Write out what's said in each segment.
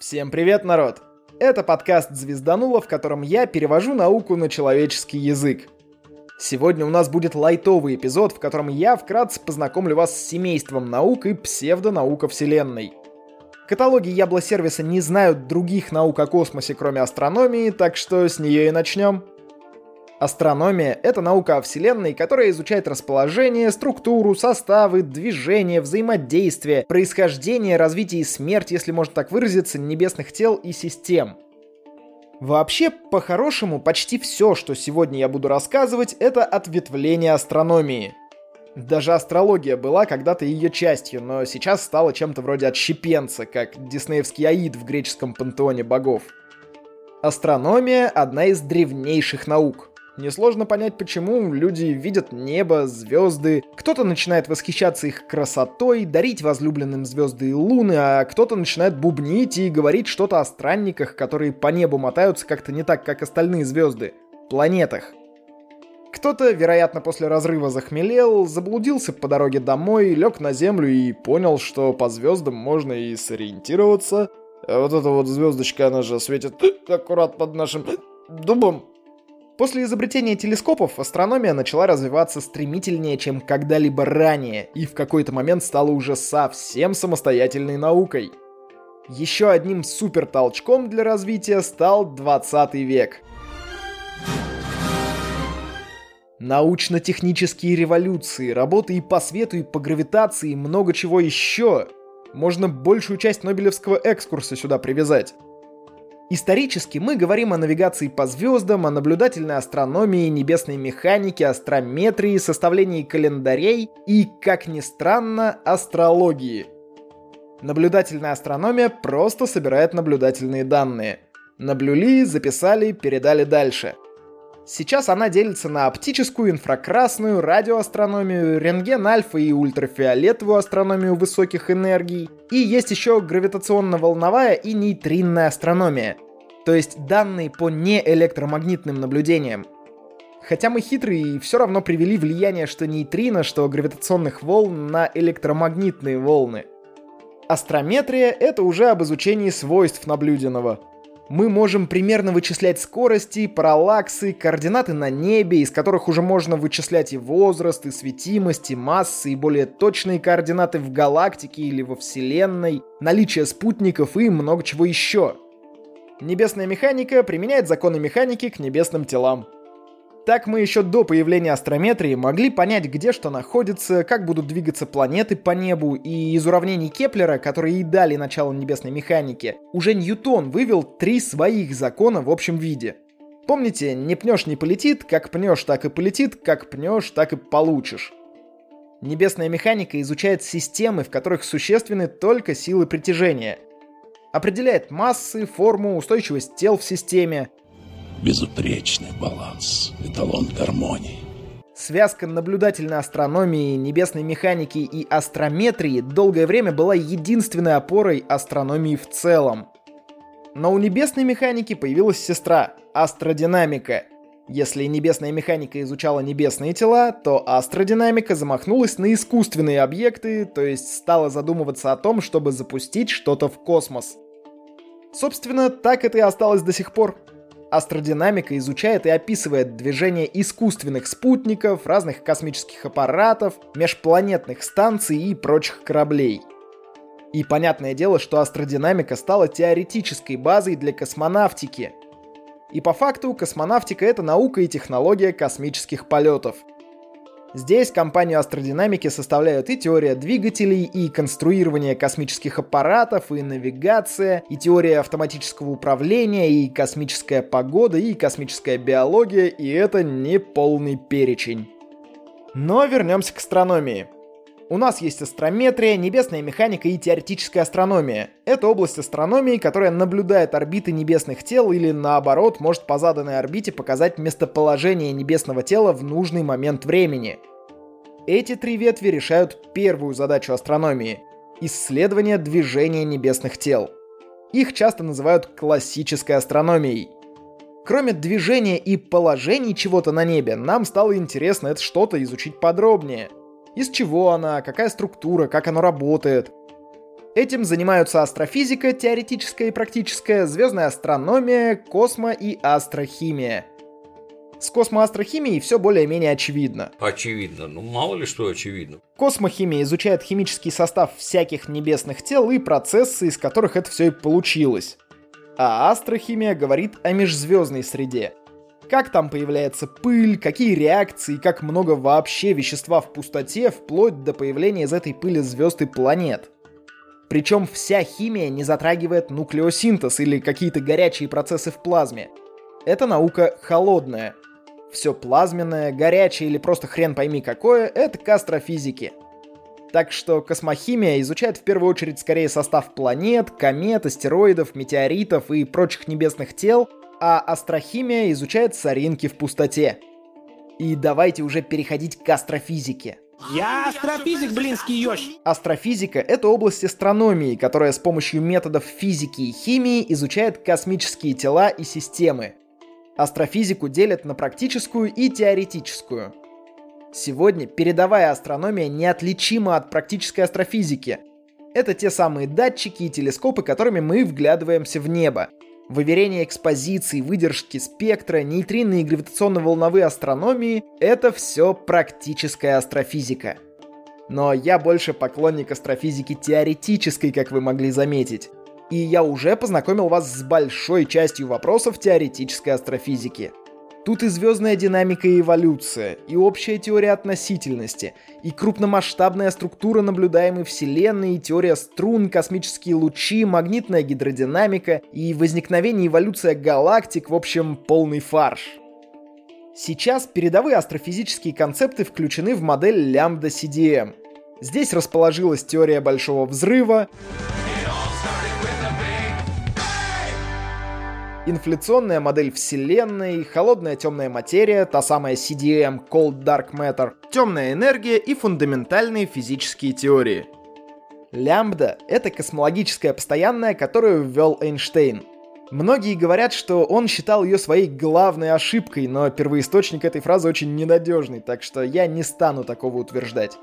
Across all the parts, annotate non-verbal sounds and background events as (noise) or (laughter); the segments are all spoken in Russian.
Всем привет, народ! Это подкаст «Звезданула», в котором я перевожу науку на человеческий язык. Сегодня у нас будет лайтовый эпизод, в котором я вкратце познакомлю вас с семейством наук и псевдонаука Вселенной. Каталоги Ябло-сервиса не знают других наук о космосе, кроме астрономии, так что с нее и начнем. Астрономия — это наука о Вселенной, которая изучает расположение, структуру, составы, движение, взаимодействие, происхождение, развитие и смерть, если можно так выразиться, небесных тел и систем. Вообще, по-хорошему, почти все, что сегодня я буду рассказывать, это ответвление астрономии. Даже астрология была когда-то ее частью, но сейчас стала чем-то вроде отщепенца, как диснеевский Аид в греческом пантеоне богов. Астрономия — одна из древнейших наук. Несложно понять, почему люди видят небо, звезды. Кто-то начинает восхищаться их красотой, дарить возлюбленным звезды и луны, а кто-то начинает бубнить и говорить что-то о странниках, которые по небу мотаются как-то не так, как остальные звезды. Планетах. Кто-то, вероятно, после разрыва захмелел, заблудился по дороге домой, лег на землю и понял, что по звездам можно и сориентироваться. А вот эта вот звездочка, она же светит (clears throat) аккурат под нашим (clears throat) дубом. После изобретения телескопов астрономия начала развиваться стремительнее, чем когда-либо ранее, и в какой-то момент стала уже совсем самостоятельной наукой. Еще одним супер толчком для развития стал 20 век. Научно-технические революции, работы и по свету, и по гравитации, и много чего еще. Можно большую часть Нобелевского экскурса сюда привязать. Исторически мы говорим о навигации по звездам, о наблюдательной астрономии, небесной механике, астрометрии, составлении календарей и, как ни странно, астрологии. Наблюдательная астрономия просто собирает наблюдательные данные. Наблюли, записали, передали дальше. Сейчас она делится на оптическую, инфракрасную, радиоастрономию, рентген-альфа и ультрафиолетовую астрономию высоких энергий. И есть еще гравитационно-волновая и нейтринная астрономия. То есть данные по неэлектромагнитным наблюдениям. Хотя мы хитрые и все равно привели влияние что нейтрино, что гравитационных волн на электромагнитные волны. Астрометрия — это уже об изучении свойств наблюденного — мы можем примерно вычислять скорости, параллаксы, координаты на небе, из которых уже можно вычислять и возраст, и светимость, и массы, и более точные координаты в галактике или во Вселенной, наличие спутников и много чего еще. Небесная механика применяет законы механики к небесным телам. Так мы еще до появления астрометрии могли понять, где что находится, как будут двигаться планеты по небу, и из уравнений Кеплера, которые и дали начало небесной механике, уже Ньютон вывел три своих закона в общем виде. Помните, не пнешь не полетит, как пнешь так и полетит, как пнешь так и получишь. Небесная механика изучает системы, в которых существенны только силы притяжения. Определяет массы, форму, устойчивость тел в системе, безупречный баланс, эталон гармонии. Связка наблюдательной астрономии, небесной механики и астрометрии долгое время была единственной опорой астрономии в целом. Но у небесной механики появилась сестра – астродинамика. Если небесная механика изучала небесные тела, то астродинамика замахнулась на искусственные объекты, то есть стала задумываться о том, чтобы запустить что-то в космос. Собственно, так это и осталось до сих пор. Астродинамика изучает и описывает движение искусственных спутников, разных космических аппаратов, межпланетных станций и прочих кораблей. И понятное дело, что астродинамика стала теоретической базой для космонавтики. И по факту космонавтика это наука и технология космических полетов – Здесь компанию астродинамики составляют и теория двигателей, и конструирование космических аппаратов, и навигация, и теория автоматического управления, и космическая погода, и космическая биология, и это не полный перечень. Но вернемся к астрономии. У нас есть астрометрия, небесная механика и теоретическая астрономия. Это область астрономии, которая наблюдает орбиты небесных тел или наоборот может по заданной орбите показать местоположение небесного тела в нужный момент времени. Эти три ветви решают первую задачу астрономии – исследование движения небесных тел. Их часто называют классической астрономией. Кроме движения и положений чего-то на небе, нам стало интересно это что-то изучить подробнее – из чего она, какая структура, как оно работает. Этим занимаются астрофизика, теоретическая и практическая, звездная астрономия, космо и астрохимия. С космоастрохимией все более-менее очевидно. Очевидно. Ну, мало ли что очевидно. Космохимия изучает химический состав всяких небесных тел и процессы, из которых это все и получилось. А астрохимия говорит о межзвездной среде. Как там появляется пыль, какие реакции, как много вообще вещества в пустоте, вплоть до появления из этой пыли звезд и планет. Причем вся химия не затрагивает нуклеосинтез или какие-то горячие процессы в плазме. Это наука холодная. Все плазменное, горячее или просто хрен пойми какое, это к астрофизике. Так что космохимия изучает в первую очередь скорее состав планет, комет, астероидов, метеоритов и прочих небесных тел, а астрохимия изучает соринки в пустоте. И давайте уже переходить к астрофизике. Я астрофизик, блинский ёж. Астрофизика — это область астрономии, которая с помощью методов физики и химии изучает космические тела и системы. Астрофизику делят на практическую и теоретическую. Сегодня передовая астрономия неотличима от практической астрофизики. Это те самые датчики и телескопы, которыми мы вглядываемся в небо. Выверение экспозиции, выдержки спектра, нейтринные и гравитационно-волновые астрономии — это все практическая астрофизика. Но я больше поклонник астрофизики теоретической, как вы могли заметить. И я уже познакомил вас с большой частью вопросов теоретической астрофизики. Тут и звездная динамика и эволюция, и общая теория относительности, и крупномасштабная структура наблюдаемой Вселенной, и теория струн, космические лучи, магнитная гидродинамика, и возникновение и эволюция галактик, в общем, полный фарш. Сейчас передовые астрофизические концепты включены в модель лямбда CDM. Здесь расположилась теория Большого Взрыва, инфляционная модель Вселенной, холодная темная материя, та самая CDM, Cold Dark Matter, темная энергия и фундаментальные физические теории. Лямбда — это космологическая постоянная, которую ввел Эйнштейн. Многие говорят, что он считал ее своей главной ошибкой, но первоисточник этой фразы очень ненадежный, так что я не стану такого утверждать.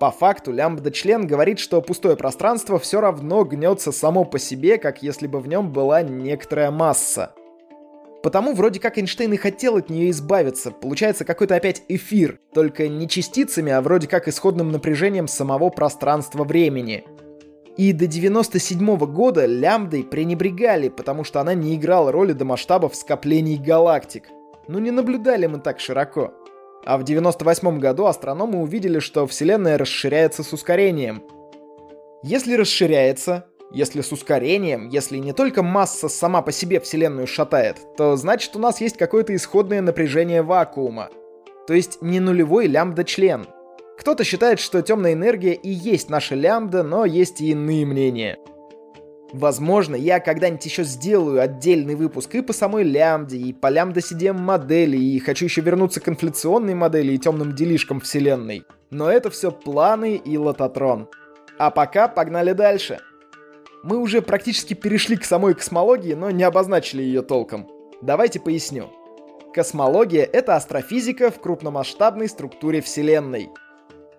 По факту лямбда-член говорит, что пустое пространство все равно гнется само по себе, как если бы в нем была некоторая масса. Потому вроде как Эйнштейн и хотел от нее избавиться. Получается какой-то опять эфир, только не частицами, а вроде как исходным напряжением самого пространства-времени. И до 97 -го года лямбдой пренебрегали, потому что она не играла роли до масштабов скоплений галактик. Ну не наблюдали мы так широко. А в 98 году астрономы увидели, что Вселенная расширяется с ускорением. Если расширяется, если с ускорением, если не только масса сама по себе Вселенную шатает, то значит у нас есть какое-то исходное напряжение вакуума. То есть не нулевой лямбда-член. Кто-то считает, что темная энергия и есть наша лямбда, но есть и иные мнения. Возможно, я когда-нибудь еще сделаю отдельный выпуск и по самой лямбде, и по лямбда CDM модели, и хочу еще вернуться к инфляционной модели и темным делишкам вселенной. Но это все планы и лототрон. А пока погнали дальше. Мы уже практически перешли к самой космологии, но не обозначили ее толком. Давайте поясню. Космология — это астрофизика в крупномасштабной структуре Вселенной.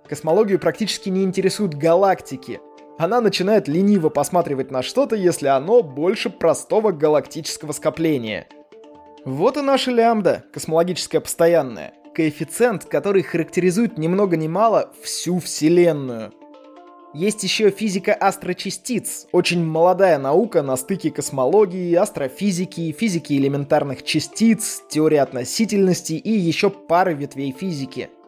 Космологию практически не интересуют галактики — она начинает лениво посматривать на что-то, если оно больше простого галактического скопления. Вот и наша лямбда, космологическая постоянная. Коэффициент, который характеризует ни много ни мало всю Вселенную. Есть еще физика астрочастиц, очень молодая наука на стыке космологии, астрофизики, физики элементарных частиц, теории относительности и еще пары ветвей физики –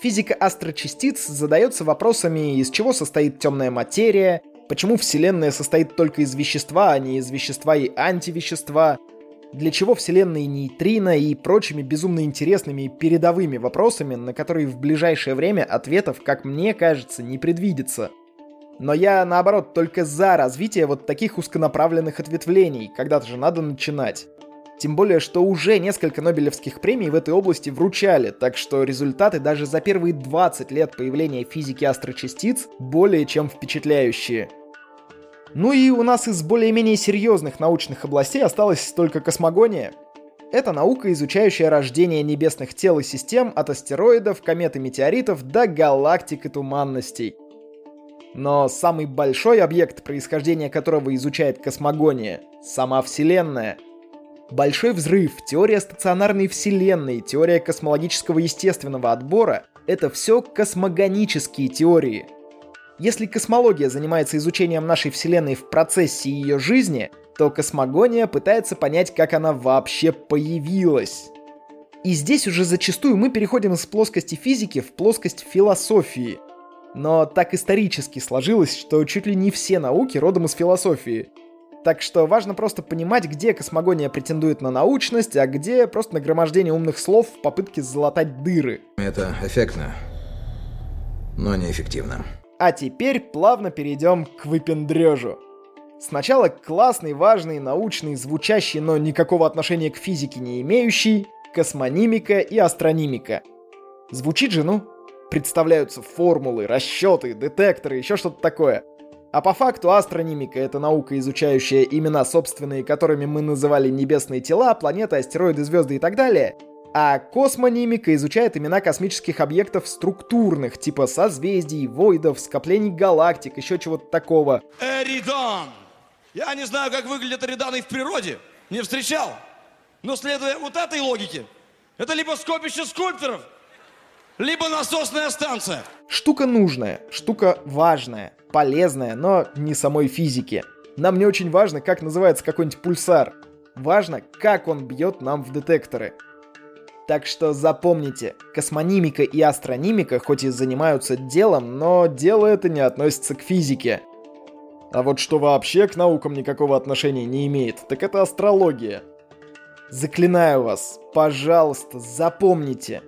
Физика астрочастиц задается вопросами, из чего состоит темная материя, почему Вселенная состоит только из вещества, а не из вещества и антивещества, для чего Вселенная нейтрино и прочими безумно интересными и передовыми вопросами, на которые в ближайшее время ответов, как мне кажется, не предвидится. Но я, наоборот, только за развитие вот таких узконаправленных ответвлений, когда-то же надо начинать. Тем более, что уже несколько Нобелевских премий в этой области вручали, так что результаты даже за первые 20 лет появления физики астрочастиц более чем впечатляющие. Ну и у нас из более-менее серьезных научных областей осталась только космогония. Это наука, изучающая рождение небесных тел и систем от астероидов, комет и метеоритов до галактик и туманностей. Но самый большой объект, происхождения которого изучает космогония — сама Вселенная. Большой взрыв, теория стационарной Вселенной, теория космологического естественного отбора — это все космогонические теории. Если космология занимается изучением нашей Вселенной в процессе ее жизни, то космогония пытается понять, как она вообще появилась. И здесь уже зачастую мы переходим из плоскости физики в плоскость философии. Но так исторически сложилось, что чуть ли не все науки родом из философии. Так что важно просто понимать, где космогония претендует на научность, а где просто нагромождение умных слов в попытке залатать дыры. Это эффектно, но неэффективно. А теперь плавно перейдем к выпендрежу. Сначала классный, важный, научный, звучащий, но никакого отношения к физике не имеющий, космонимика и астронимика. Звучит же, ну, представляются формулы, расчеты, детекторы, еще что-то такое. А по факту астронимика — это наука, изучающая имена собственные, которыми мы называли небесные тела, планеты, астероиды, звезды и так далее. А космонимика изучает имена космических объектов структурных, типа созвездий, войдов, скоплений галактик, еще чего-то такого. Эридан! Я не знаю, как выглядят эриданы в природе, не встречал. Но следуя вот этой логике, это либо скопище скульпторов, либо насосная станция. Штука нужная, штука важная, полезная, но не самой физики. Нам не очень важно, как называется какой-нибудь пульсар. Важно, как он бьет нам в детекторы. Так что запомните, космонимика и астронимика хоть и занимаются делом, но дело это не относится к физике. А вот что вообще к наукам никакого отношения не имеет, так это астрология. Заклинаю вас, пожалуйста, запомните.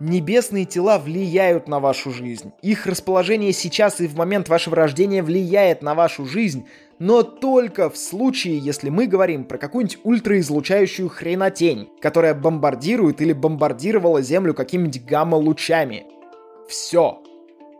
Небесные тела влияют на вашу жизнь. Их расположение сейчас и в момент вашего рождения влияет на вашу жизнь, но только в случае, если мы говорим про какую-нибудь ультраизлучающую хренотень, которая бомбардирует или бомбардировала Землю какими-нибудь гамма-лучами. Все.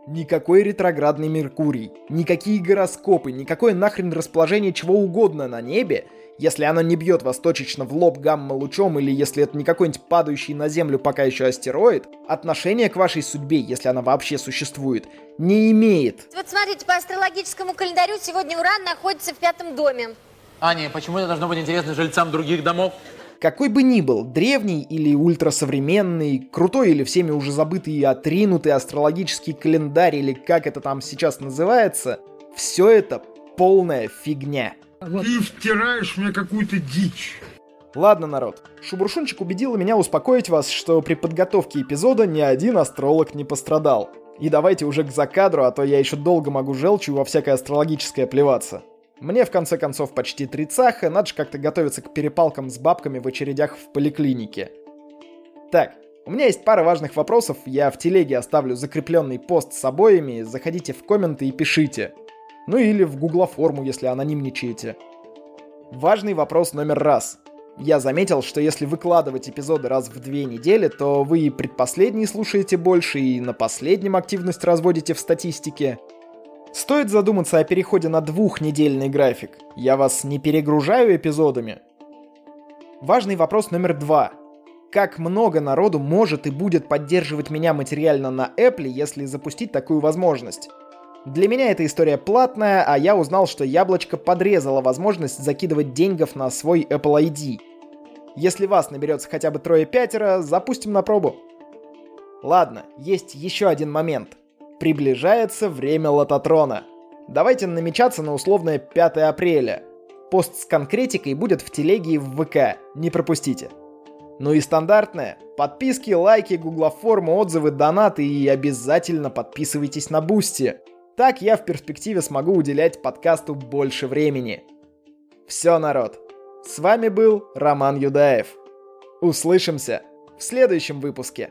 Никакой ретроградный Меркурий, никакие гороскопы, никакое нахрен расположение чего угодно на небе — если оно не бьет вас точечно в лоб гамма-лучом или если это не какой-нибудь падающий на Землю пока еще астероид, отношение к вашей судьбе, если она вообще существует, не имеет. Вот смотрите, по астрологическому календарю сегодня Уран находится в пятом доме. Аня, почему это должно быть интересно жильцам других домов? Какой бы ни был, древний или ультрасовременный, крутой или всеми уже забытый и отринутый астрологический календарь или как это там сейчас называется, все это полная фигня. Ты втираешь мне какую-то дичь. Ладно, народ. Шубуршунчик убедила меня успокоить вас, что при подготовке эпизода ни один астролог не пострадал. И давайте уже к закадру, а то я еще долго могу желчью во всякое астрологическое плеваться. Мне, в конце концов, почти тридцаха, надо же как-то готовиться к перепалкам с бабками в очередях в поликлинике. Так, у меня есть пара важных вопросов, я в телеге оставлю закрепленный пост с обоими, заходите в комменты и пишите. Ну или в гуглоформу, если анонимничаете. Важный вопрос номер раз. Я заметил, что если выкладывать эпизоды раз в две недели, то вы и предпоследний слушаете больше, и на последнем активность разводите в статистике. Стоит задуматься о переходе на двухнедельный график. Я вас не перегружаю эпизодами. Важный вопрос номер два. Как много народу может и будет поддерживать меня материально на Apple, если запустить такую возможность? Для меня эта история платная, а я узнал, что яблочко подрезало возможность закидывать деньгов на свой Apple ID. Если вас наберется хотя бы трое-пятеро, запустим на пробу. Ладно, есть еще один момент. Приближается время лототрона. Давайте намечаться на условное 5 апреля. Пост с конкретикой будет в телеге и в ВК, не пропустите. Ну и стандартное. Подписки, лайки, гуглоформы, отзывы, донаты и обязательно подписывайтесь на Boosty. Так я в перспективе смогу уделять подкасту больше времени. Все, народ. С вами был Роман Юдаев. Услышимся в следующем выпуске.